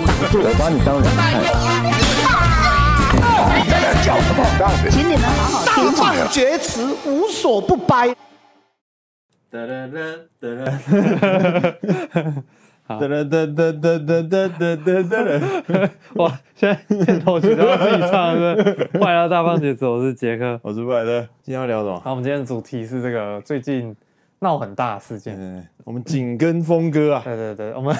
我把你当人看。请你们好好听话。大放厥词，无所不掰。哒哒哒哒哒哒哒哒！哇，现在片头曲都要自己唱了，欢迎来到大放厥词，我是杰克，我是布莱德。今天要聊什么？好，我们今天的主题是这个最近闹很大的事件。我们紧跟峰哥啊。对对对，我们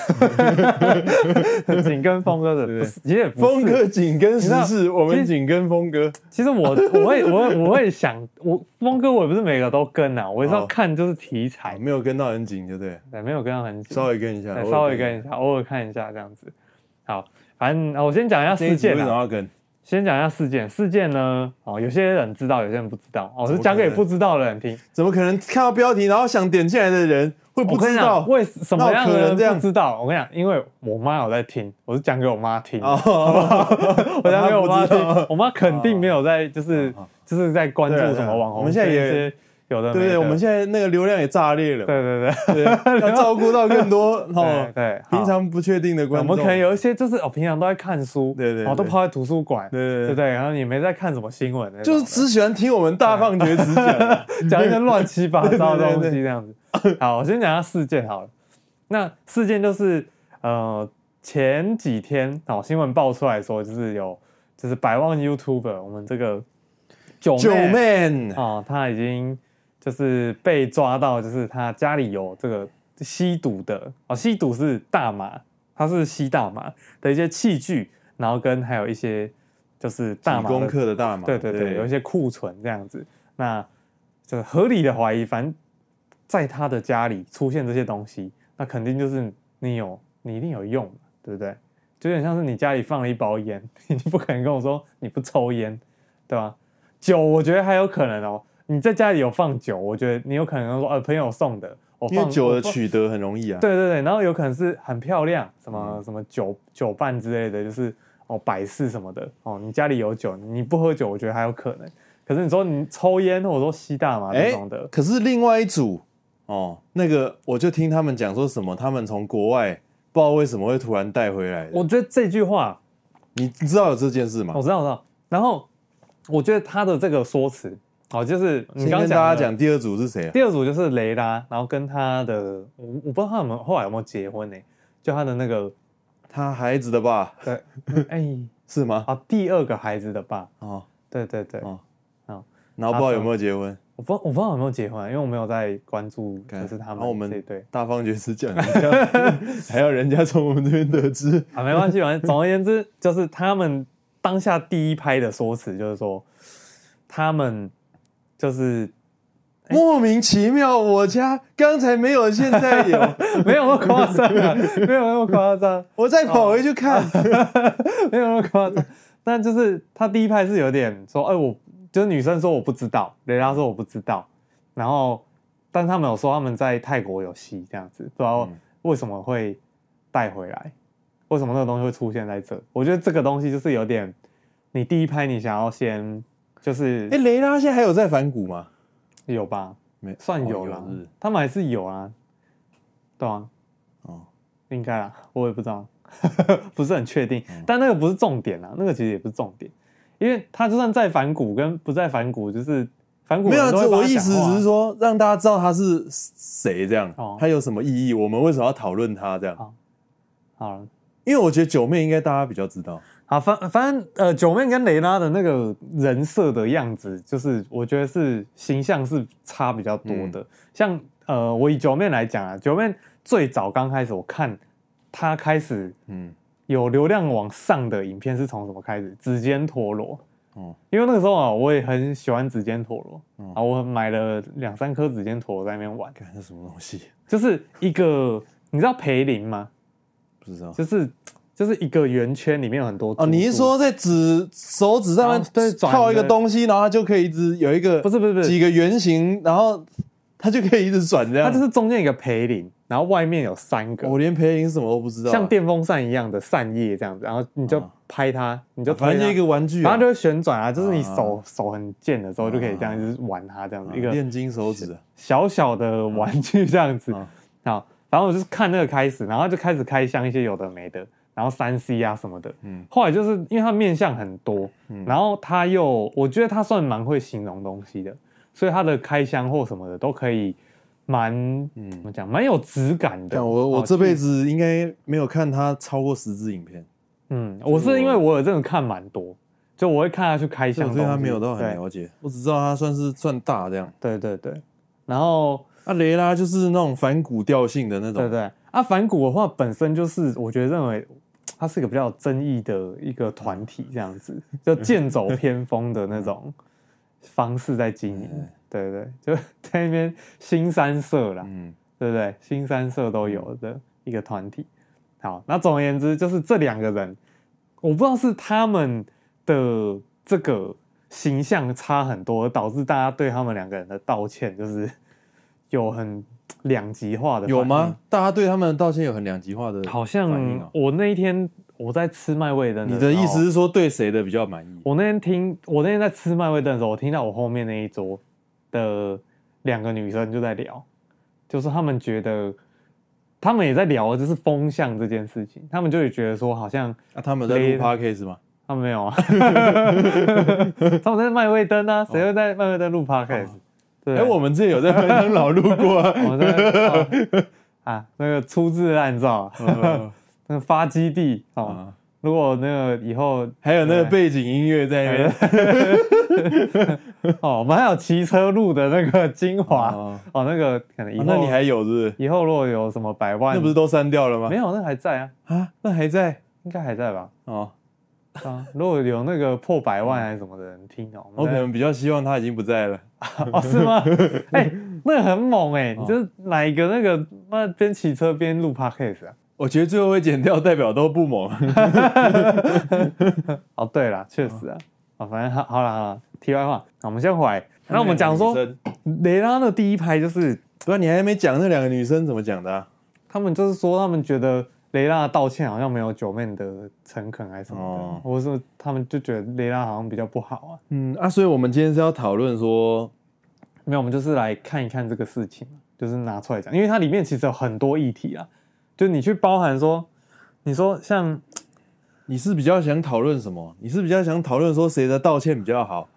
紧跟峰哥的，不是，其实峰哥紧跟时事，我们紧跟峰哥。其实我我会我会我会想，我峰哥我也不是每个都跟啊，我也是要看就是题材，没有跟到很紧，就对。对，没有跟到很紧，稍微跟一下，稍微跟一下，偶尔看一下这样子。好，反正我先讲一下事件。为什么要跟？先讲一下事件，事件呢，哦，有些人知道，有些人不知道，哦，我是讲给不知道的人听。怎么可能看到标题，然后想点进来的人会不知道？为什么样的人不知道？我跟你讲，因为我妈有在听，我是讲给我妈听，哦、我讲给我妈听，我妈肯定没有在，就是、哦、就是在关注什么网红。我们现在也。有的，对对，我们现在那个流量也炸裂了。对对对，要照顾到更多 哦。对，平常不确定的观众，我们可能有一些就是哦，平常都在看书，对对，哦，都泡在图书馆，对对对对，然后也没在看什么新闻，就是只喜欢听我们大放厥词讲 讲一些乱七八糟的东西这样子。好，我先讲下事件好了。那事件就是呃，前几天哦，新闻爆出来说，就是有就是百万 YouTuber，我们这个九九 man 哦，他已经。就是被抓到，就是他家里有这个吸毒的哦，吸毒是大麻，他是吸大麻的一些器具，然后跟还有一些就是大麻功课的大麻，对对对，对有一些库存这样子，那这个合理的怀疑，反正在他的家里出现这些东西，那肯定就是你有，你一定有用，对不对？就有点像是你家里放了一包烟，你不可能跟我说你不抽烟，对吧？酒我觉得还有可能哦。你在家里有放酒，我觉得你有可能说，呃，朋友送的，因为酒的取得很容易啊。对对对，然后有可能是很漂亮，什么、嗯、什么酒酒伴之类的，就是哦摆饰什么的哦。你家里有酒，你不喝酒，我觉得还有可能。可是你说你抽烟或者说吸大麻这种的，可是另外一组哦，那个我就听他们讲说什么，他们从国外不知道为什么会突然带回来。我觉得这句话，你知道有这件事吗？我知道，我知道。然后我觉得他的这个说辞。哦，就是你刚刚跟大家讲第二组是谁啊？第二组就是雷拉，然后跟他的我我不知道他有没有后来有没有结婚呢？就他的那个他孩子的爸，对，哎，是吗？啊，第二个孩子的爸，哦，对对对，哦，好，然后不知道有没有结婚？我不我不知道有没有结婚，因为我没有在关注，就是他们。我们对大方爵士讲一下，还要人家从我们这边得知 啊，没关系，反正总而言之，就是他们当下第一拍的说辞就是说他们。就是莫名其妙，我家刚才没有，现在有，没有那么夸张啊，没有那么夸张。我再跑回去看，没有那么夸张。但就是他第一拍是有点说，哎，我就是女生说我不知道，雷拉说我不知道。然后，但他们有说他们在泰国有戏这样子，不知道为什么会带回来，为什么那个东西会出现在这？我觉得这个东西就是有点，你第一拍你想要先。就是，哎，雷拉现在还有在反骨吗？有吧，没算有了，他们还是有啊，对啊，哦，应该啊，我也不知道，不是很确定，但那个不是重点啊，那个其实也不是重点，因为他就算在反骨跟不在反骨，就是反骨没有，我意思只是说让大家知道他是谁这样，他有什么意义，我们为什么要讨论他这样？好，因为我觉得九妹应该大家比较知道。好，反反正呃，九妹跟雷拉的那个人设的样子，就是我觉得是形象是差比较多的。嗯、像呃，我以九妹来讲啊，九妹最早刚开始我看她开始嗯有流量往上的影片是从什么开始？指尖陀螺哦，因为那个时候啊，我也很喜欢指尖陀螺啊，嗯、我买了两三颗指尖陀螺在那边玩。看是什么东西？就是一个你知道培林吗？不知道，就是。就是一个圆圈，里面有很多哦。你是说在指手指上面对套一个东西，然后它就可以一直有一个不是不是不是几个圆形，然后它就可以一直转这样。它就是中间一个培林，然后外面有三个。我连培林什么都不知道，像电风扇一样的扇叶这样子，然后你就拍它，你就反正就一个玩具，然后就会旋转啊。就是你手手很贱的时候，就可以这样子玩它，这样子一个炼金手指，小小的玩具这样子。好，然后我就是看那个开始，然后就开始开箱一些有的没的。然后三 C 啊什么的。嗯，后来就是因为他面相很多，嗯，然后他又我觉得他算蛮会形容东西的，所以他的开箱或什么的都可以蛮嗯怎么讲，蛮有质感的。我我这辈子应该没有看他超过十支影片。嗯，我是因为我有真的看蛮多。就我会看他去开箱，所以他没有到很了解。我只知道他算是算大这样。对对对，然后啊，雷拉就是那种反骨调性的那种。对对，啊，反骨的话本身就是我觉得认为他是一个比较有争议的一个团体，这样子就剑走偏锋的那种方式在经营。对对，就在那边新三社啦，嗯，对不对？新三社都有的一个团体。好，那总而言之就是这两个人，我不知道是他们。的这个形象差很多，导致大家对他们两个人的道歉就是有很两极化的。有吗？大家对他们的道歉有很两极化的？好像我那一天我在吃麦味登，你的意思是说对谁的比较满意？我那天听，我那天在吃麦味登的时候，我听到我后面那一桌的两个女生就在聊，就是他们觉得他们也在聊，就是风向这件事情，他们就会觉得说好像啊，他们在录 podcast 吗？他们没有啊，他们在麦味登啊，谁会在麦味登录 podcast？哎，我们之前有在麦味登老路过 啊。那个粗制滥造，那个发基地啊。如果那个以后还有那个背景音乐在那边，哦，我们还有骑车路的那个精华哦，那个可能以后那你还有是不是？以后如果有什么百万，那不是都删掉了吗？没有，那还在啊啊，那还在，应该还在吧？哦。啊，如果有那个破百万还是什么的人听哦，我可能比较希望他已经不在了。哦，是吗？哎、欸，那个很猛哎、欸，你就是哪一个那个那边骑车边录 podcast 啊？我觉得最后会剪掉，代表都不猛。哦，对了，确实啊，啊，反正好好了好了，题外话，我们先回来。那我们讲说雷拉的第一拍就是，不然你还没讲那两个女生怎么讲的、啊？他们就是说他们觉得。雷拉道歉好像没有九妹的诚恳还是什么的，哦、或者说他们就觉得雷拉好像比较不好啊。嗯啊，所以我们今天是要讨论说，没有，我们就是来看一看这个事情，就是拿出来讲，因为它里面其实有很多议题啊。就你去包含说，你说像你是比较想讨论什么？你是比较想讨论说谁的道歉比较好，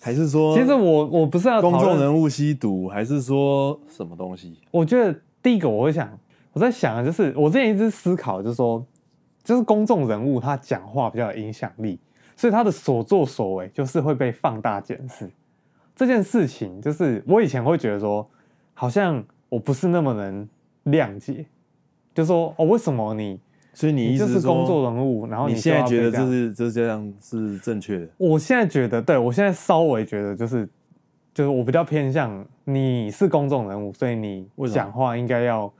还是说，其实我我不是要公众人物吸毒，还是说什么东西？我觉得第一个我会想。我在想，就是我之前一直思考，就是说，就是公众人物他讲话比较有影响力，所以他的所作所为就是会被放大检视。这件事情，就是我以前会觉得说，好像我不是那么能谅解，就是说哦，为什么你？所以你意思是公众人物，然后你现在觉得这是这这样是正确的？我现在觉得，对，我现在稍微觉得就是，就是我比较偏向你是公众人物，所以你讲话应该要。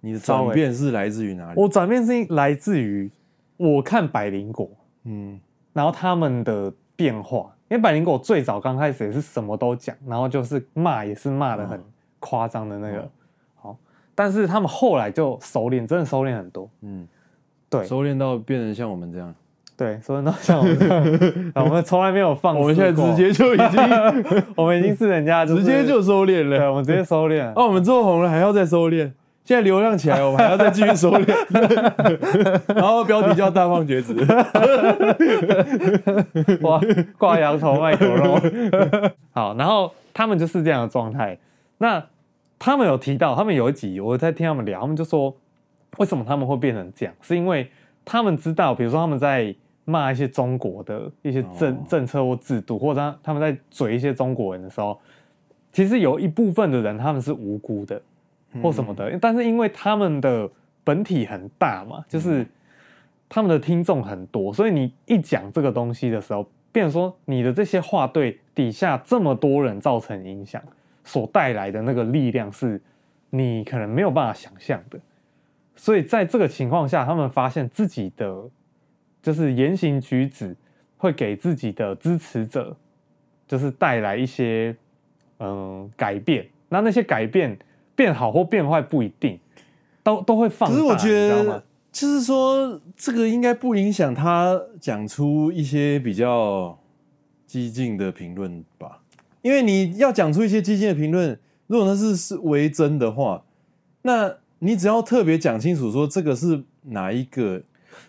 你的转变是来自于哪里？我转变是来自于我看百灵果，嗯，然后他们的变化，因为百灵果最早刚开始也是什么都讲，然后就是骂也是骂的很夸张的那个，好，但是他们后来就收敛，真的收敛很多，嗯，对，收敛到变成像我们这样，对，收敛到像我们这样，我们从来没有放，我们现在直接就已经，我们已经是人家直接就收敛了，对，我们直接收敛，哦，我们之后红了还要再收敛。现在流量起来，我们还要再继续收敛，然后标题叫“大放厥词”，哇，挂羊头卖狗肉。好，然后他们就是这样的状态。那他们有提到，他们有一集我在听他们聊，他们就说，为什么他们会变成这样？是因为他们知道，比如说他们在骂一些中国的一些政政策或制度，或者他他们在嘴一些中国人的时候，其实有一部分的人他们是无辜的。或什么的，但是因为他们的本体很大嘛，就是他们的听众很多，所以你一讲这个东西的时候，变成说你的这些话对底下这么多人造成影响，所带来的那个力量是你可能没有办法想象的。所以在这个情况下，他们发现自己的就是言行举止会给自己的支持者就是带来一些嗯改变，那那些改变。变好或变坏不一定，都都会放大。可是我觉得，就是说，这个应该不影响他讲出一些比较激进的评论吧？因为你要讲出一些激进的评论，如果那是是为真的话，那你只要特别讲清楚说这个是哪一个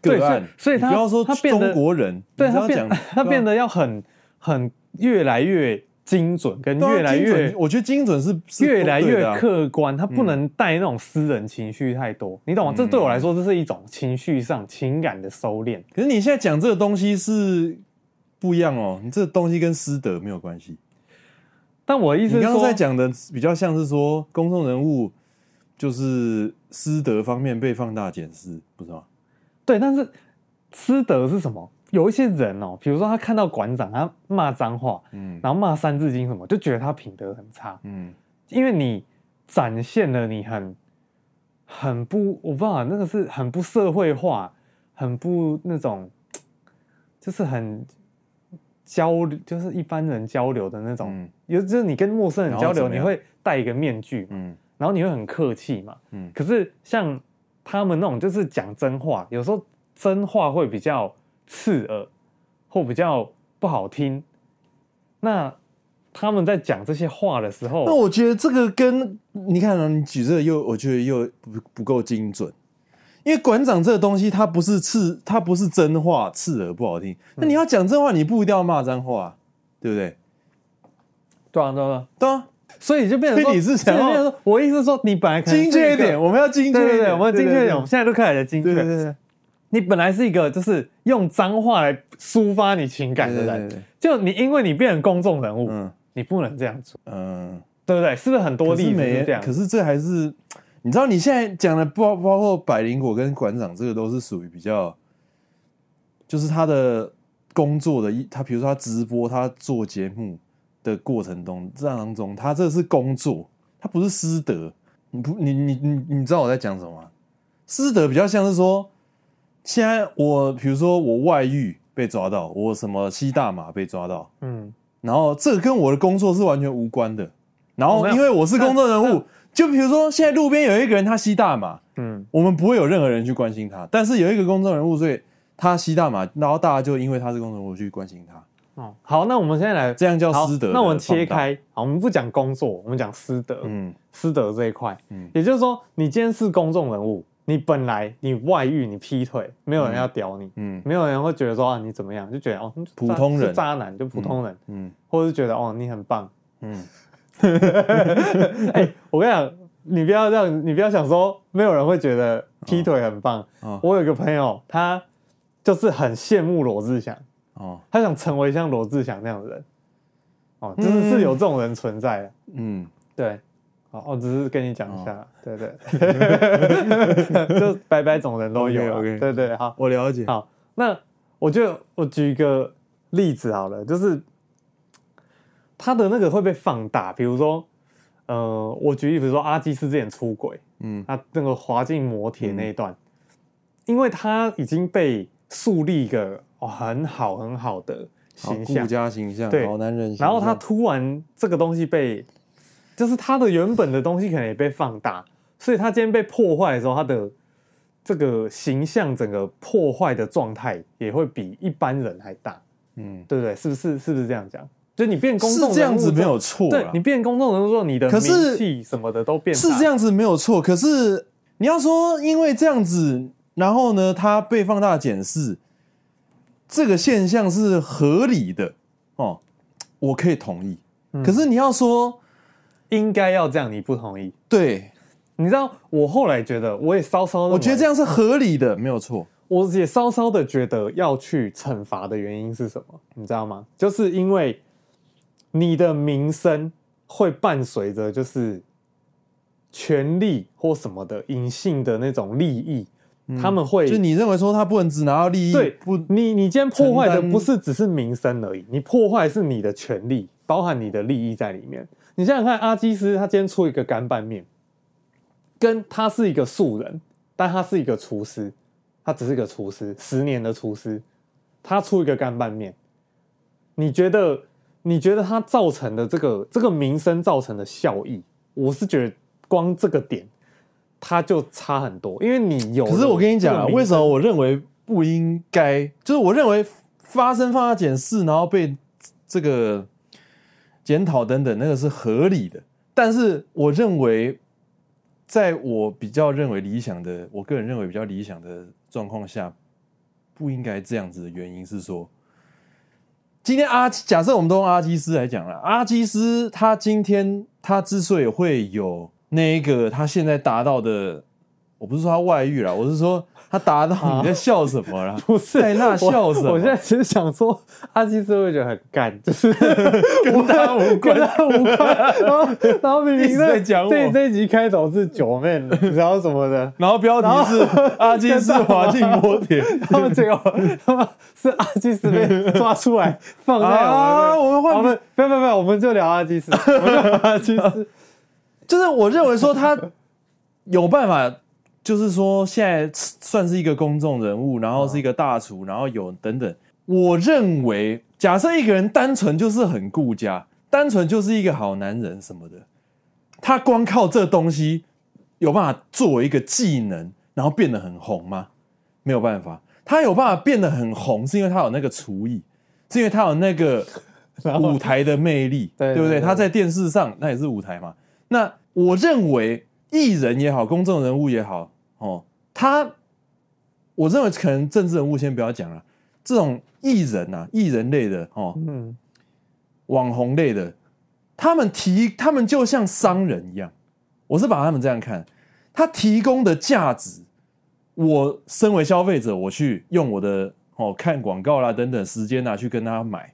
个案，所以他不要说他中国人，对他讲他变得要很很越来越精准，跟越来越我觉得精准是是越来越客观，它不能带那种私人情绪太多，你懂吗？这对我来说，这是一种情绪上情感的收敛。可是你现在讲这个东西是不一样哦，你这个东西跟师德没有关系。但我的意思是，你刚刚在讲的比较像是说公众人物就是师德方面被放大检视，不是吗？对，但是师德是什么？有一些人哦，比如说他看到馆长他骂脏话，嗯。然后骂三字经什么，就觉得他品德很差，嗯，因为你展现了你很很不，我不知道那个是很不社会化，很不那种，就是很交流，就是一般人交流的那种。嗯。有就是你跟陌生人交流，你会戴一个面具，嗯。然后你会很客气嘛，嗯。可是像他们那种就是讲真话，有时候真话会比较刺耳，或比较不好听。那他们在讲这些话的时候，那我觉得这个跟你看啊，你举这个又我觉得又不不够精准，因为馆长这个东西它不是刺，它不是真话，刺耳不好听。那你要讲真话，你不一定要骂脏话，对不对？对啊，对啊，对啊，所以就变成你是想要我意思是说，你本来精确一点，我们要精确一点，我们精确一点，我们对现在都开始来精确。对对对对你本来是一个就是用脏话来抒发你情感的人，对对对就你因为你变成公众人物，嗯你不能这样做，嗯，对不对？是不是很多例子这样？可是这还是你知道，你现在讲的包包括百灵果跟馆长，这个都是属于比较，就是他的工作的一，他比如说他直播，他做节目的过程中，这当中他这是工作，他不是师德。你不，你你你你知道我在讲什么吗？师德比较像是说，现在我比如说我外遇被抓到，我什么吸大麻被抓到，嗯，然后这个跟我的工作是完全无关的。然后因为我是公众人物，就比如说现在路边有一个人他吸大麻，嗯，我们不会有任何人去关心他。但是有一个公众人物，所以他吸大麻，然后大家就因为他是公众人物去关心他，哦，好，那我们现在来这样叫好师德那我们切开，好，我们不讲工作，我们讲师德，嗯。师德这一块，嗯。也就是说，你今天是公众人物，你本来你外遇，你劈腿，没有人要屌你，嗯没有人会觉得说啊你怎么样，就觉得哦，普通人。渣男就普通人，嗯。或者是觉得哦你很棒。嗯，哎、我跟你讲，你不要这样，你不要想说没有人会觉得劈腿很棒。哦我有一个朋友，他就是很羡慕罗志祥，哦。他想成为像罗志祥那样的人。哦，就是是有这种人存在的。嗯，对，好，我只是跟你讲一下，对对，就百百种人都有对对，好，我了解。好，那我就我举一个例子好了，就是他的那个会被放大，比如说，呃，我举例，比如说阿基斯之前出轨，嗯。他那个滑进摩铁那一段，因为他已经被树立一个哦很好很好的形象，顾家形象，对好男人形象。然后他突然这个东西被，就是他的原本的东西可能也被放大，所以他今天被破坏的时候，他的这个形象整个破坏的状态也会比一般人还大，嗯，对不对？是不是？是不是这样讲？就你变公众是这样子没有错对你变公众人物之后，你的可是名气什么的都变大是这样子没有错。可是你要说因为这样子，然后呢，他被放大检视，这个现象是合理的哦，我可以同意。嗯可是你要说应该要这样，你不同意？对，你知道，我后来觉得，我也稍稍，我觉得这样是合理的，没有错。我也稍稍的觉得要去惩罚的原因是什么？你知道吗？就是因为你的名声会伴随着就是权力或什么的隐性的那种利益，他们会就你认为说他不能只拿到利益，对不你，你今天破坏的不是只是名声而已，你破坏的是你的权利，包含你的利益在里面。你想想看，阿基斯他今天出一个干拌面，跟他是一个素人，但他是一个厨师，他只是个厨师，十年的厨师，他出一个干拌面，你觉得？你觉得他造成的这个这个名声造成的效益，我是觉得光这个点，他就差很多，因为你有。可是我跟你讲啊，为什么我认为不应该？就是我认为发生放大检视，然后被这个检讨等等，那个是合理的。但是我认为，在我比较认为理想的，我个人认为比较理想的状况下，不应该这样子的原因是说，今天阿假设我们都用阿基斯来讲了，阿基斯他今天他之所以会有那一个他现在达到的，我不是说他外遇了，我是说。他达到你在笑什么了？不是在那笑什么？我，现在只是想说，阿基斯会觉得很干，就是 跟他无关，跟他无关。然后，然后明明在讲我这这一集开头是九妹，然后什么的，然后标题是阿基斯滑进摩铁，他们最后他们是阿基斯被抓出来放在我们，啊、我们换我们不要不要不要，我们就聊阿基斯，我们聊阿基斯，就是我认为说他有办法。就是说，现在算是一个公众人物，然后是一个大厨，然后有等等。我认为，假设一个人单纯就是很顾家，单纯就是一个好男人什么的，他光靠这东西有办法作为一个技能，然后变得很红吗？没有办法。他有办法变得很红，是因为他有那个厨艺，是因为他有那个 舞台的魅力，对不对？他在电视上那也是舞台嘛。那我认为。艺人也好，公众人物也好，哦，他，我认为可能政治人物先不要讲了，这种艺人啊，艺人类的哦，嗯，网红类的，他们提，他们就像商人一样，我是把他们这样看，他提供的价值，我身为消费者，我去用我的哦看广告啦等等时间啊去跟他买。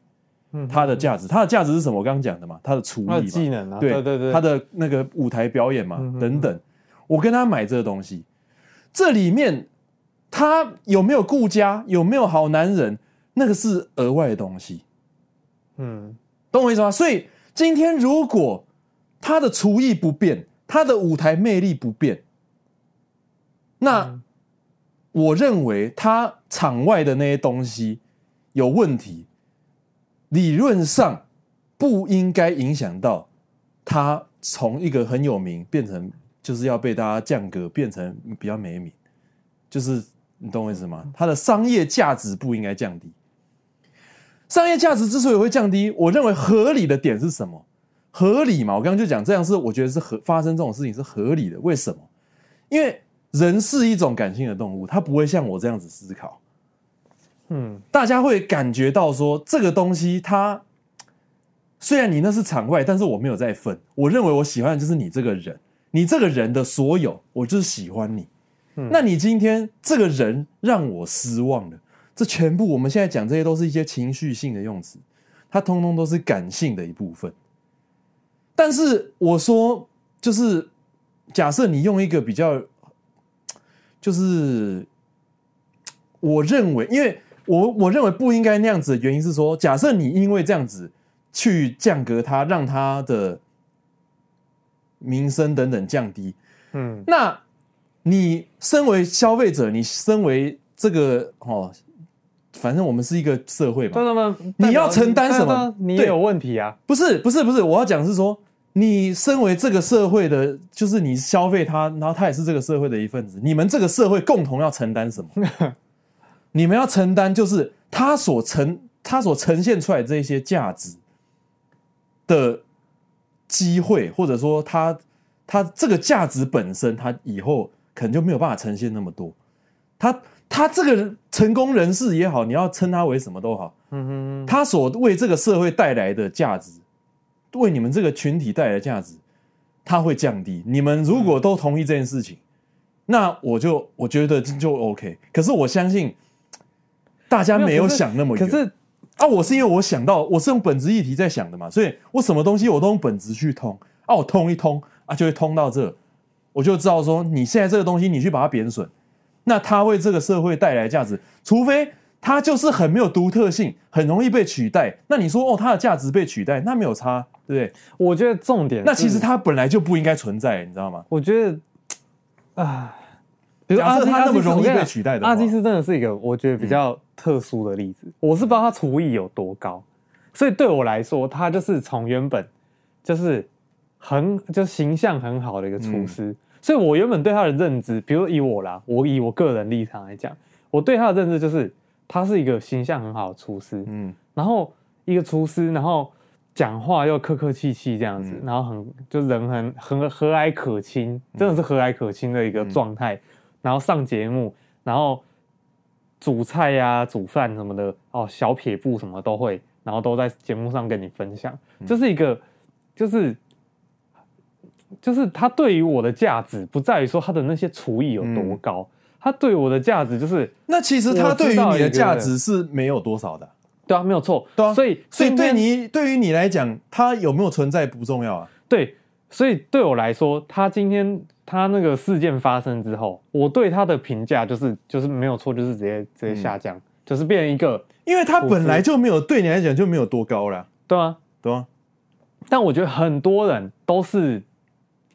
他的价值，他的价值是什么？我刚刚讲的嘛，他的厨艺、技能啊，对对对对，他的那个舞台表演嘛，等等。我跟他买这个东西，这里面他有没有顾家，有没有好男人，那个是额外的东西。嗯，懂我意思吗？所以今天如果他的厨艺不变，他的舞台魅力不变，那我认为他场外的那些东西有问题。理论上不应该影响到他从一个很有名变成就是要被大家降格，变成比较没名，就是你懂我意思吗？它的商业价值不应该降低。商业价值之所以会降低，我认为合理的点是什么？合理嘛？我刚刚就讲这样是，我觉得是合发生这种事情是合理的。为什么？因为人是一种感性的动物，他不会像我这样子思考。嗯，大家会感觉到说这个东西，它虽然你那是场外，但是我没有在分。我认为我喜欢的就是你这个人，你这个人的所有，我就是喜欢你。嗯，那你今天这个人让我失望了，这全部我们现在讲这些都是一些情绪性的用词，它通通都是感性的一部分。但是我说，就是假设你用一个比较，就是我认为，因为。我我认为不应该那样子的原因是说，假设你因为这样子去降格他，让他的名声等等降低，嗯，那你身为消费者，你身为这个哦，反正我们是一个社会嘛，你要承担什么？你也有问题啊？不是不是不是，我要讲是说，你身为这个社会的，就是你消费他，然后他也是这个社会的一份子，你们这个社会共同要承担什么？你们要承担，就是他所呈他所呈现出来这些价值的机会，或者说他他这个价值本身，他以后可能就没有办法呈现那么多。他他这个成功人士也好，你要称他为什么都好，嗯哼，他所为这个社会带来的价值，为你们这个群体带来的价值，他会降低。你们如果都同意这件事情，那我就我觉得就 OK。可是我相信。大家没有想那么远，可是啊，我是因为我想到我是用本质议题在想的嘛，所以我什么东西我都用本质去通啊，我通一通啊，就会通到这，我就知道说你现在这个东西你去把它贬损，那它为这个社会带来价值，除非它就是很没有独特性，很容易被取代，那你说哦，它的价值被取代，那没有差，对不对？我觉得重点，那其实它本来就不应该存在，你知道吗？我觉得啊。比如阿基他那么容易被取代的，阿基斯真的是一个我觉得比较特殊的例子。我是不知道他厨艺有多高，所以对我来说，他就是从原本就是很就形象很好的一个厨师。所以我原本对他的认知，比如以我啦，我以我个人立场来讲，我对他的认知就是他是一个形象很好的厨师。嗯，然后一个厨师，然后讲话又客客气气这样子，然后很就人很很和蔼可亲，真的是和蔼可亲的一个状态。然后上节目，然后煮菜呀、啊、煮饭什么的哦，小撇步什么都会，然后都在节目上跟你分享，这、就是一个，就是，就是他对于我的价值不在于说他的那些厨艺有多高，嗯、他对我的价值就是，那其实他对于你的价值是没有多少的，对啊，没有错，对啊，所以所以对你对于你来讲，他有没有存在不重要啊，对，所以对我来说，他今天。他那个事件发生之后，我对他的评价就是就是没有错，就是直接直接下降，嗯、就是变成一个，因为他本来就没有对你来讲就没有多高了，对啊，对啊。但我觉得很多人都是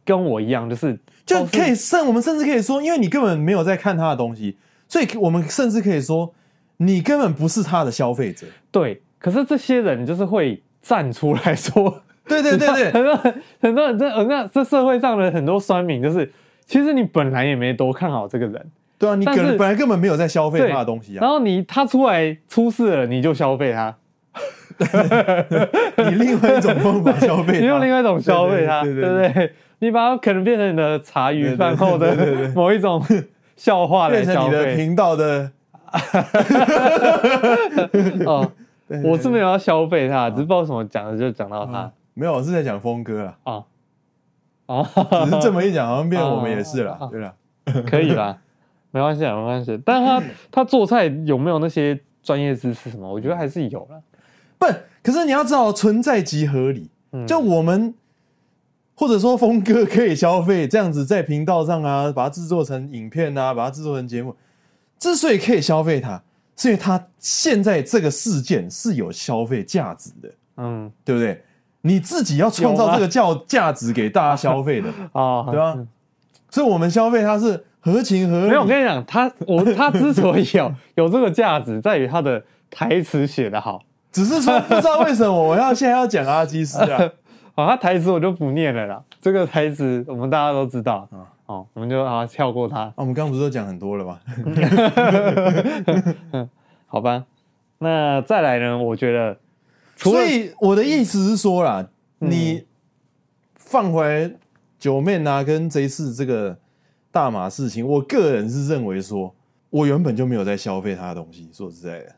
跟我一样，就是就可以甚我们甚至可以说，因为你根本没有在看他的东西，所以我们甚至可以说，你根本不是他的消费者。对，可是这些人就是会站出来说。对对对对，很多很多人这那这社会上的很多酸民，就是其实你本来也没多看好这个人，对啊，你可能本来根本没有在消费他的东西啊。然后你他出来出事了，你就消费他，你另外一种方法消费，你用另外一种消费他，对不对？你把它可能变成你的茶余饭后的某一种笑话来消费，变成你的频道的。哦，我是没有要消费他，只是不知道什么讲的就讲到他。没有，我是在讲峰哥啦。啊，哦，只是这么一讲，好像变成我们也是了。对了，可以啦，没关系啊，没关系。但他他做菜有没有那些专业知识什么？我觉得还是有了。不，可是你要知道，存在即合理。就我们或者说峰哥可以消费这样子，在频道上啊，把它制作成影片啊，把它制作成节目。之所以可以消费它，是因为它现在这个事件是有消费价值的。嗯，对不对？你自己要创造这个叫价值给大家消费的 啊，对吧？所以，我们消费它是合情合理。没有，我跟你讲，他我他之所以有 有这个价值，在于他的台词写得好。只是说不知道为什么我要现在要讲阿基师啊？好，他台词我就不念了啦。这个台词我们大家都知道啊。哦，我们就啊跳过他。我们刚刚不是都讲很多了吗？好吧，那再来呢？我觉得。所以我的意思是说啦，嗯、你放回来九妹啊，跟这一次这个大马事情，我个人是认为说，我原本就没有在消费他的东西。说实在的，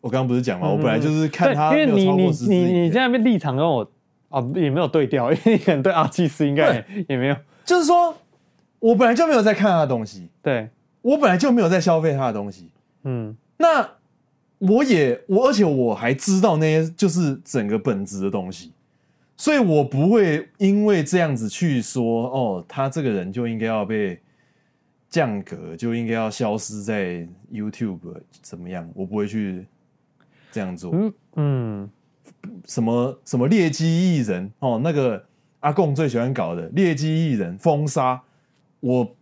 我刚刚不是讲嘛，我本来就是看他因为你你你你在那边立场跟我啊也没有对调，因为你可能对阿基斯应该也没有，就是说我本来就没有在看他的东西，对。我本来就没有在消费他的东西，嗯，那。我也我，而且我还知道那些就是整个本质的东西，所以我不会因为这样子去说哦，他这个人就应该要被降格，就应该要消失在 YouTube 怎么样？我不会去这样做。嗯嗯，什么什么劣迹艺人哦，那个阿贡最喜欢搞的劣迹艺人封杀，我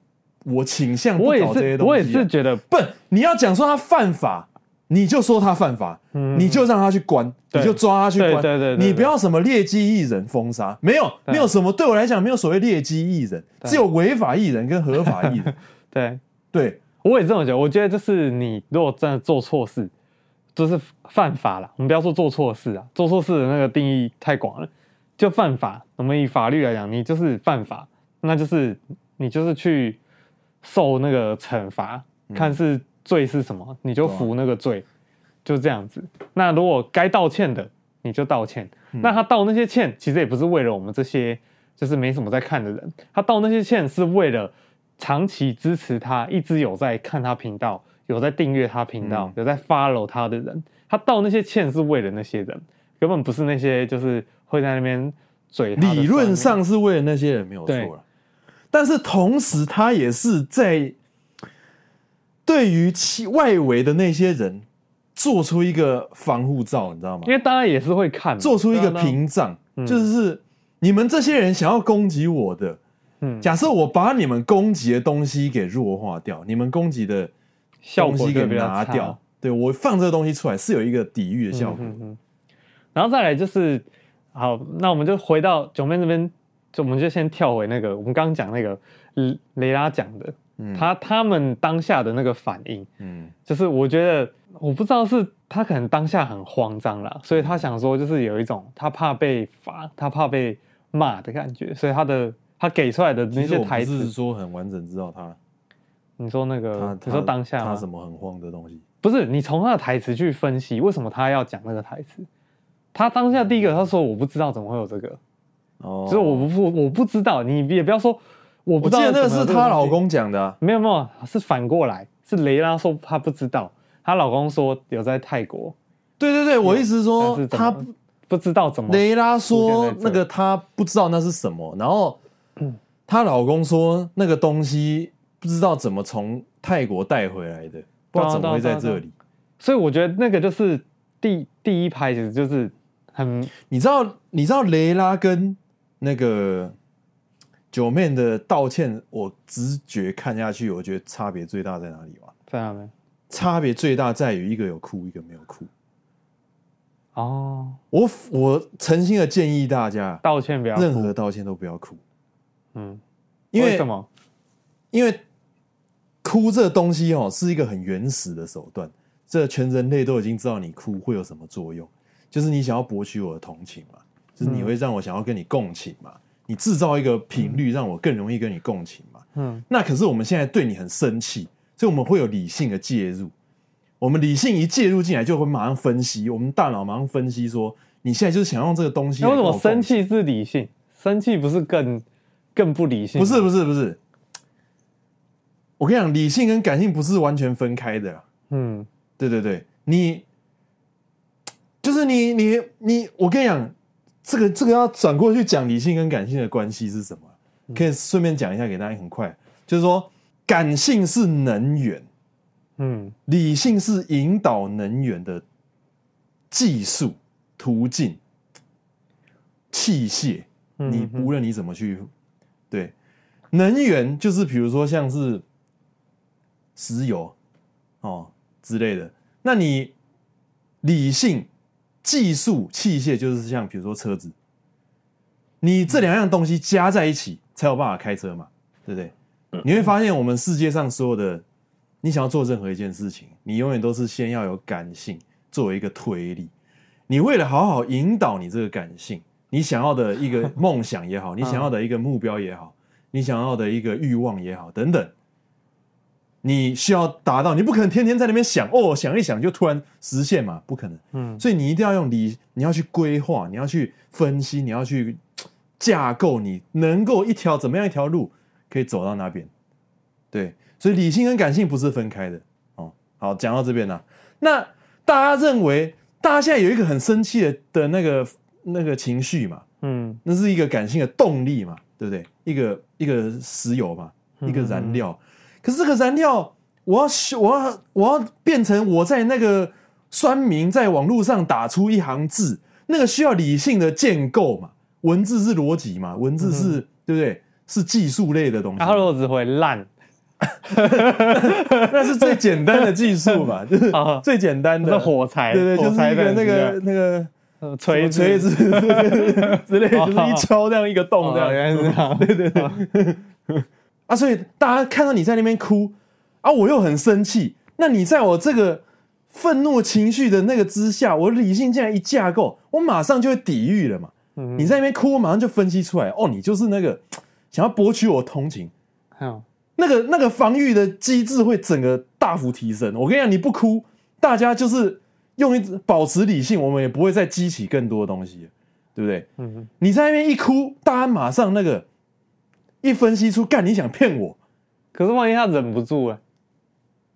我倾向不搞这些东西啊。我也是觉得，不，你要讲说他犯法。你就说他犯法，嗯、你就让他去关，你就抓他去关。对对你不要什么劣迹艺人封杀，没有，对没有什么。对我来讲，没有所谓劣迹艺人，只有违法艺人跟合法艺人。对 对，对我也这么觉得。我觉得就是你如果真的做错事，就是犯法了。我们不要说做错事啊，做错事的那个定义太广了，就犯法。我们以法律来讲，你就是犯法，那就是你就是去受那个惩罚，嗯、看是。罪是什么？你就服那个罪，就这样子。那如果该道歉的，你就道歉。那他道那些歉，其实也不是为了我们这些就是没什么在看的人。他道那些歉是为了长期支持他，一直有在看他频道，有在订阅他频道，有在 follow 他的人。他道那些歉是为了那些人，根本不是那些就是会在那边嘴。理论上是为了那些人没有错了，但是同时他也是在。对于其外围的那些人，做出一个防护罩，你知道吗？因为大家也是会看，做出一个屏障，就是你们这些人想要攻击我的，嗯，假设我把你们攻击的东西给弱化掉，你们攻击的东西给拿掉，对，我放这个东西出来是有一个抵御的效果。然后再来就是，好，那我们就回到九妹这边，就我们就先跳回那个我们刚刚讲那个雷拉讲的。他他们当下的那个反应，嗯，就是我觉得我不知道是他可能当下很慌张啦，所以他想说就是有一种他怕被罚，他怕被骂的感觉，所以他的他给出来的那些台词，是说很完整知道他，你说那个，你说当下他什么很慌的东西？不是你从他的台词去分析，为什么他要讲那个台词？他当下第一个他说我不知道怎么会有这个，哦，就是我不我不知道，你也不要说我不知道。我记得那个是她老公讲的、啊，没有没有，是反过来，是雷拉说她不知道，她老公说有在泰国。对对对，我意思是说她不不知道怎么。雷拉说那个她不知道那是什么，然后她老公说那个东西不知道怎么从泰国带回来的，不知道怎么会在这里。所以我觉得那个就是第第一拍，其实就是很，你知道你知道雷拉跟那个九妹的道歉，我直觉看下去，我觉得差别最大在哪里吧？在哪里？差别最大在于一个有哭，一个没有哭。哦，我我诚心的建议大家道歉不要，任何道歉都不要哭。嗯，因为，为什么？因为哭这东西哦是一个很原始的手段，这全人类都已经知道你哭会有什么作用，就是你想要博取我的同情嘛，就是你会让我想要跟你共情嘛，嗯、你制造一个频率让我更容易跟你共情嘛。嗯，那可是我们现在对你很生气，所以我们会有理性的介入。我们理性一介入进来，就会马上分析。我们大脑马上分析说，你现在就是想用这个东西。为什么生气是理性？生气不是更更不理性？不是不是不是。我跟你讲，理性跟感性不是完全分开的。嗯，对对对，你就是你你你，我跟你讲，这个这个要转过去讲理性跟感性的关系是什么？可以顺便讲一下给大家，很快，就是说感性是能源。嗯，理性是引导能源的技术、途径、器械。你无论你怎么去，对，能源就是比如说像是石油哦之类的。那你理性、技术、器械就是像比如说车子，你这两样东西加在一起才有办法开车嘛，对不对？你会发现我们世界上所有的。你想要做任何一件事情，你永远都是先要有感性作为一个推力。你为了好好引导你这个感性，你想要的一个梦想也好，你想要的一个目标也好，你想要的一个欲望也好，等等，你需要达到，你不可能天天在那边想哦，想一想就突然实现嘛，不可能。嗯，所以你一定要用理，你要去规划，你要去分析，你要去架构，你能够一条怎么样一条路可以走到那边，对。所以理性跟感性不是分开的哦。好，讲到这边了。那大家认为，大家现在有一个很生气的的那个那个情绪嘛？嗯，那是一个感性的动力嘛？对不对？一个一个石油嘛，一个燃料。可是这个燃料，我要我要我要变成我在那个酸民在网络上打出一行字，那个需要理性的建构嘛？文字是逻辑嘛？文字是、嗯、对不对？是技术类的东西。它如果只会烂。那是最简单的技术嘛，就是最简单的火柴，对对，就是一个那个那个锤锤子 之类，就是一敲这样一个洞这样，原来是这样，对对对。啊，所以大家看到你在那边哭啊，我又很生气，那你在我这个愤怒情绪的那个之下，我理性竟然一架构，我马上就会抵御了嘛。你在那边哭，我马上就分析出来，哦，你就是那个想要博取我同情，那个那个防御的机制会整个大幅提升。我跟你讲，你不哭，大家就是用一保持理性，我们也不会再激起更多的东西，对不对？嗯哼。你在那边一哭，大家马上那个一分析出，干，你想骗我？可是万一他忍不住哎？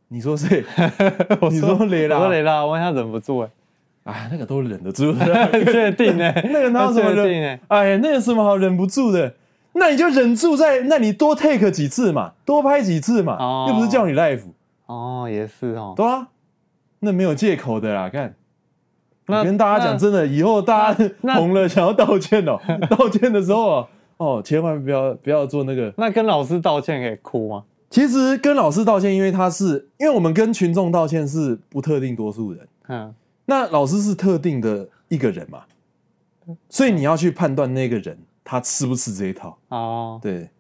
你说谁？你说雷拉？我说雷拉，万一他忍不住哎？啊，那个都忍得住的，确定哎？那个哪有什么忍？哎呀，那有什么好忍不住的？那你就忍住在，那你多 take 几次嘛，多拍几次嘛，哦、又不是叫你 live 哦，也是哦，对啊，那没有借口的啦，看，跟大家讲真的，以后大家红了想要道歉哦，道歉的时候哦，哦，千万不要不要做那个，那跟老师道歉可以哭吗？其实跟老师道歉，因为他是，因为我们跟群众道歉是不特定多数人，嗯，那老师是特定的一个人嘛，所以你要去判断那个人。他吃不吃这一套？哦，oh. 对，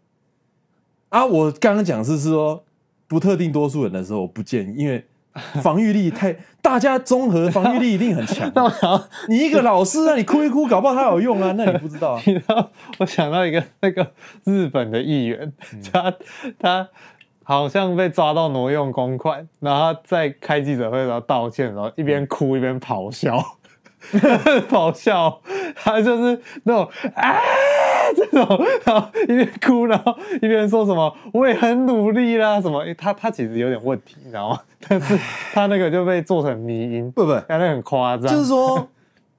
啊，我刚刚讲是是说不特定多数人的时候，我不建议，因为 防御力太，大家综合防御力一定很强。那好，你一个老师啊，你哭一哭，搞不好他有用啊？那你不知道啊？你知道，我想到一个那个日本的议员，他他好像被抓到挪用公款，然后在开记者会的时候道歉然后，一边哭一边咆哮，咆哮，他就是那种啊这种，然后一边哭，然后一边说什么我也很努力啦，什么，欸、他他其实有点问题，你知道吗？但是他那个就被做成迷音，不不，感觉很夸张，就是说，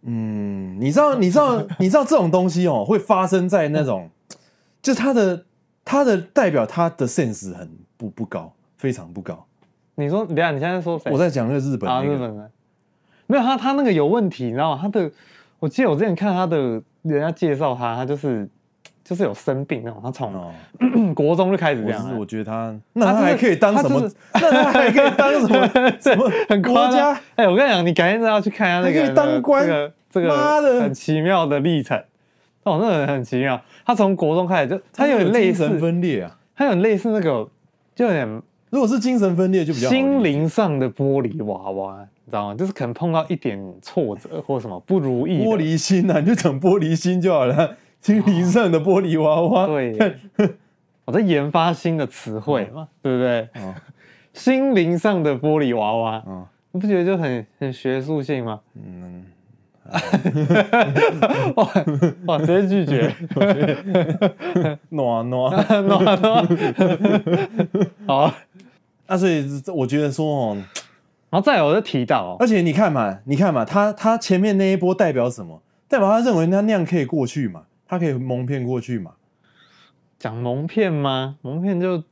嗯，你知道，你知道，你知道这种东西哦，会发生在那种，就是他的他的代表他的 sense 很不不高，非常不高。你说，等下你现在说谁？我在讲那个日本、那个啊，日本人没有他，他那个有问题，你知道吗？他的，我记得我之前看他的人家介绍他，他就是就是有生病那种，他从、哦、国中就开始这样。我，我觉得他那他还可以当什么？那他还可以当什么？什么很夸张？哎、欸，我跟你讲，你改天真要去看一下那个，这个这个很奇妙的历程。哦，那个很奇妙。他从国中开始就，他有点类神分裂啊，他有点类似那个，就有点。如果是精神分裂，就比较心灵上的玻璃娃娃，你知道吗？就是可能碰到一点挫折或什么不如意，玻璃心啊，你就讲玻璃心就好了。心灵上的玻璃娃娃，哦、对，我在研发新的词汇嘛，哦、对不对？哦、心灵上的玻璃娃娃，哦、你不觉得就很很学术性吗？嗯。哇哇！直接拒绝，暖暖暖暖，好。那所以我觉得说哦，然后再有我就提到，而且你看嘛，你看嘛，他他前面那一波代表什么？代表他认为他那样可以过去嘛？他可以蒙骗过去嘛？讲蒙骗吗？蒙骗就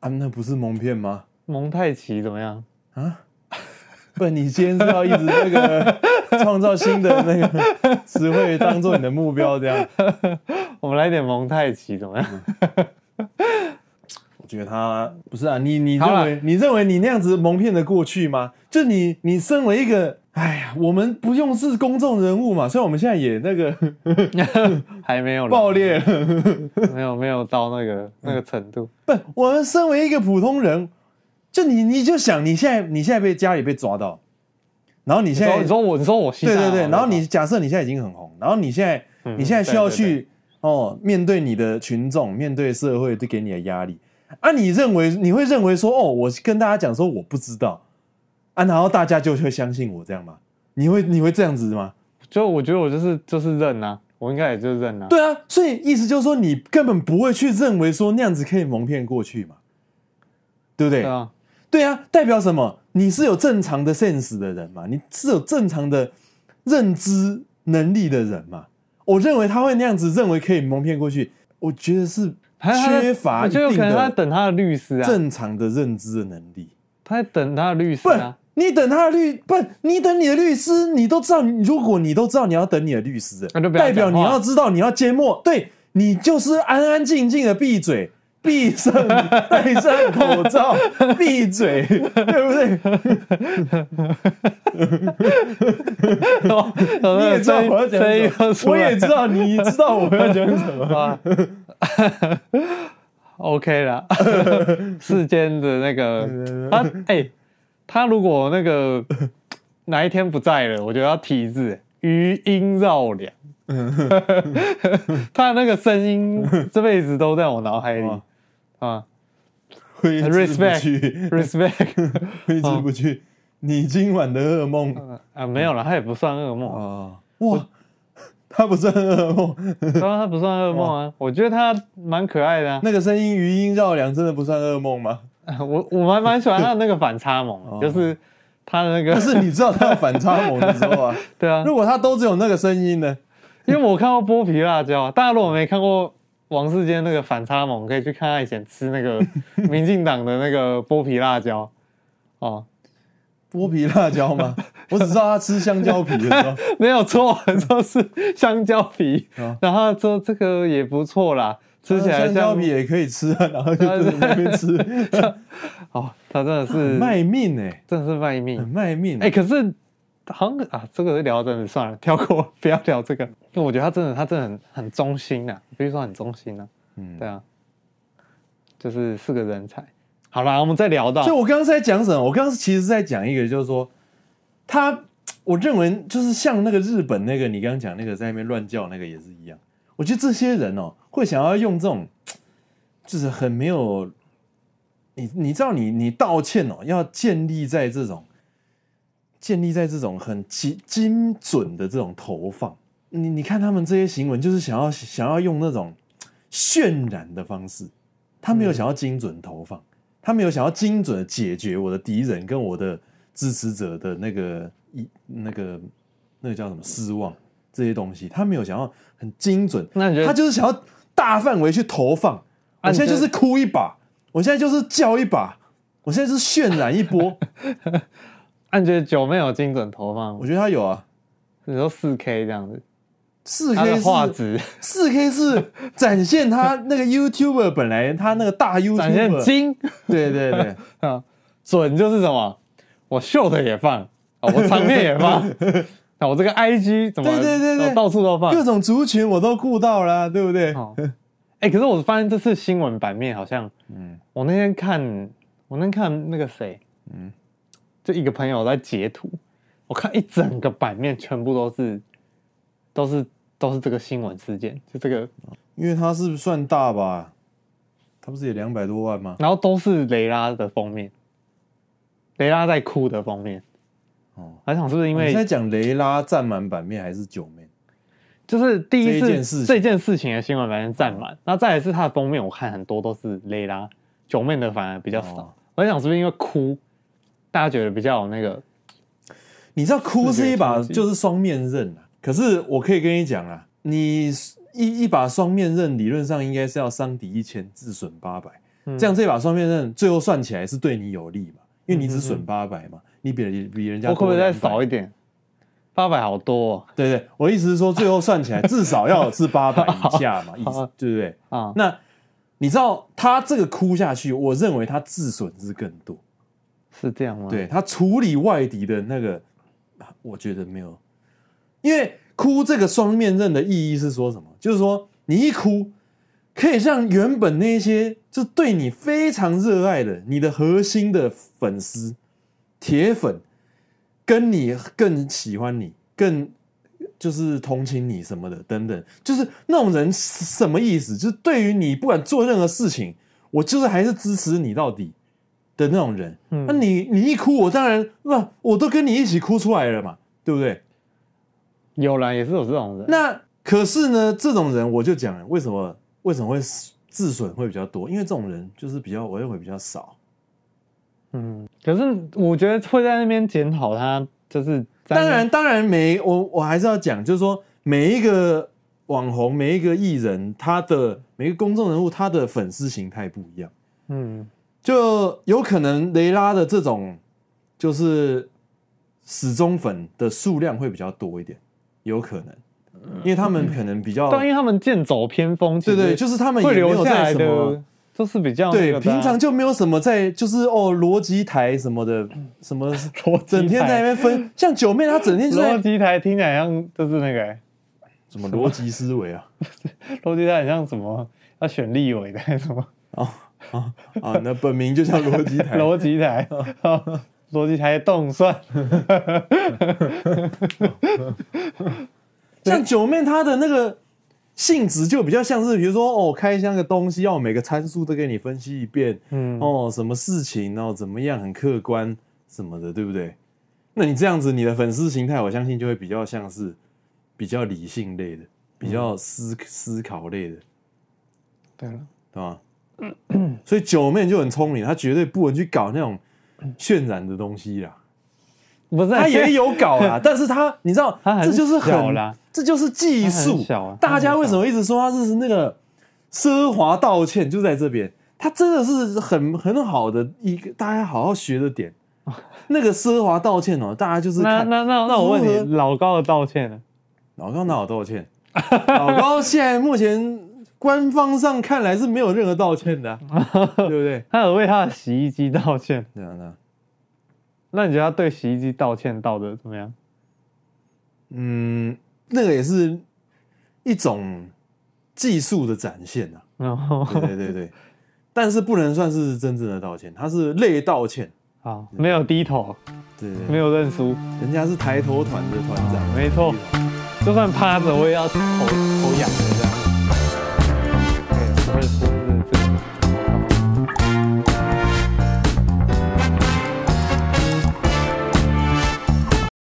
啊，那不是蒙骗吗？蒙太奇怎么样啊？不，你今天是要一直那个。创造新的那个词汇当做你的目标，这样，我们来点蒙太奇怎么样？我觉得他不是啊，你你认为你认为你那样子蒙骗的过去吗？就你你身为一个，哎呀，我们不用是公众人物嘛，所以我们现在也那个 还没有爆裂了，没有没有到那个那个程度。不，我们身为一个普通人，就你你就想你现在你现在被家里被抓到。然后你现在你说，我，你说我对对对，然后你假设你现在已经很红，然后你现在、嗯、你现在需要去对对对哦面对你的群众，面对社会，就给你的压力啊，你认为你会认为说哦，我跟大家讲说我不知道啊，然后大家就会相信我这样吗？你会你会这样子吗？就我觉得我就是就是认啊，我应该也就认啊。对啊，所以意思就是说你根本不会去认为说那样子可以蒙骗过去嘛，对不对？对啊。对啊，代表什么？你是有正常的 sense 的人嘛？你是有正常的认知能力的人嘛？我认为他会那样子认为可以蒙骗过去，我觉得是缺乏一定的。就可能他等他的律师啊，正常的认知的能力。他在等他的律师啊？不，你等他的律，不，你等你的律师，你都知道，如果你都知道你要等你的律师，代表你要知道你要缄默，对，你就是安安静静的闭嘴。闭上，戴上口罩，闭嘴，对不对？你也知道我要讲什么，我也知道你知道我要讲什么。OK 啦，世间的那个他，哎、欸，他如果那个哪一天不在了，我就要提字余音绕梁。他那个声音这辈子都在我脑海里。啊，挥之不去，respect，挥之不去。你今晚的噩梦啊，没有了，他也不算噩梦啊。哇，他不算噩梦，当 然他不算噩梦啊。我觉得他蛮可爱的。那个声音余音绕梁，真的不算噩梦吗？我我蛮蛮喜欢他的那个反差萌，就是他的那个。但是你知道他反差萌的时候啊，对啊。如果他都只有那个声音呢？因为我看过剥皮辣椒，大家如果没看过。王世坚那个反差萌，可以去看他以前吃那个 民进党的那个剥皮辣椒哦，剥皮辣椒吗？我只知道他吃香蕉皮的时候，没有错，说是香蕉皮，哦、然后说这个也不错啦，吃起来香蕉皮也可以吃啊，然后就在那边吃，哦，他真的是卖命哎、欸，真的是卖命，卖命哎、欸，可是。好像啊，这个聊真的算了，跳过，不要聊这个。因为我觉得他真的，他真的很很忠心呐、啊，比如说很忠心呐、啊。嗯，对啊，就是是个人才。好啦，我们再聊到，就我刚刚是在讲什么？我刚刚其实是在讲一个，就是说他，我认为就是像那个日本那个你刚刚讲那个在那边乱叫那个也是一样。我觉得这些人哦，会想要用这种，就是很没有你你知道你你道歉哦，要建立在这种建立在这种很精精准的这种投放。你你看他们这些行为，就是想要想要用那种渲染的方式，他没有想要精准投放，他没有想要精准的解决我的敌人跟我的支持者的那个一那个那个叫什么失望。这些东西，他没有想要很精准，他就是想要大范围去投放。我现在就是哭一把，我现在就是叫一把，我现在就是渲染一波。你觉得九妹有精准投放？我觉得他有啊，你说四 K 这样子。四 K 画质，四 K 是展现他那个 YouTuber 本来他那个大 YouTuber 展现精，对对对 啊，准就是什么？我秀的也放，我场面也放，那我这个 IG 怎么？对对对对，到处都放，各种族群我都顾到了，对不对？哎，可是我发现这次新闻版面好像，嗯，我那天看，我那天看那个谁，嗯，就一个朋友在截图，我看一整个版面全部都是，都是。都是这个新闻事件，就这个，因为它是不算大吧，它不是也两百多万吗？然后都是雷拉的封面，雷拉在哭的封面。哦，还想是不是因为你在讲雷拉占满版面还是九面？就是第一次这件事，这件事情的新闻版面占满，那再来是它的封面，我看很多都是雷拉，九面的反而比较少。哦、我想是不是因为哭，大家觉得比较有那个？你知道哭是一把就是双面刃啊。可是我可以跟你讲啊，你一一把双面刃理论上应该是要伤敌一千，自损八百，嗯，这样这把双面刃最后算起来是对你有利嘛？因为你只损八百嘛，嗯，你比比人家。我可不可以再少一点？八百好多，哦。对对，我意思是说，最后算起来至少要是八百 以下嘛，意思对不对？啊，那你知道他这个哭下去，我认为他自损是更多，是这样吗？对，他处理外敌的那个，我觉得没有。因为哭这个双面刃的意义是说什么？就是说你一哭，可以让原本那些就对你非常热爱的你的核心的粉丝、铁粉，跟你更喜欢你，更就是同情你什么的等等，就是那种人什么意思？就是对于你不管做任何事情，我就是还是支持你到底的那种人。那你你一哭，我当然不，我都跟你一起哭出来了嘛，对不对？有啦，也是有这种人。那可是呢，这种人我就讲了，为什么为什么会自损会比较多？因为这种人就是比较，我认为比较少。嗯，可是我觉得会在那边检讨他，就是当然当然每我我还是要讲，就是说每一个网红，每一个艺人，他的每一个公众人物，他的粉丝形态不一样。嗯，就有可能雷拉的这种就是死忠粉的数量会比较多一点。有可能，因为他们可能比较，但因为他们剑走偏锋，对对，就是他们也没有在什么，都是比较对，平常就没有什么在，就是哦，逻辑台什么的，什么 整天在那边分，像九妹她整天就在逻辑台，听起来像就是那个。什么逻辑思维啊，逻辑台很像什么要选立委的什么。哦哦哦，那本名就叫逻辑台，逻辑台。逻辑台动算，像九妹她的那个性质就比较像是，比如说哦，开箱个东西，要每个参数都给你分析一遍，嗯，哦，什么事情，然后怎么样，很客观什么的，对不对？那你这样子，你的粉丝形态，我相信就会比较像是比较理性类的，比较思思考类的，对了，对吧？所以九妹就很聪明，她绝对不能去搞那种。渲染的东西啦，不是他也有搞啦，但是她你知道，这就是很，这就是技术。啊、大家为什么一直说她是那个奢华道歉？就在这边，她真的是很很好的一个大家好好学的点。那个奢华道歉哦，大家就是那那那那我问你，老高的道歉呢？老高哪有道歉？老高现在目前官方上看来是没有任何道歉的，啊，对不对？他有为他的洗衣机道歉，对啊，那那你觉得他对洗衣机道歉道的怎么样？嗯，那个也是一种技术的展现啊。哦，对对对对，但是不能算是真正的道歉，他是类道歉。啊，没有低头，对，没有认输，人家是抬头团的团长，没错，就算趴着我也要头头仰着这样。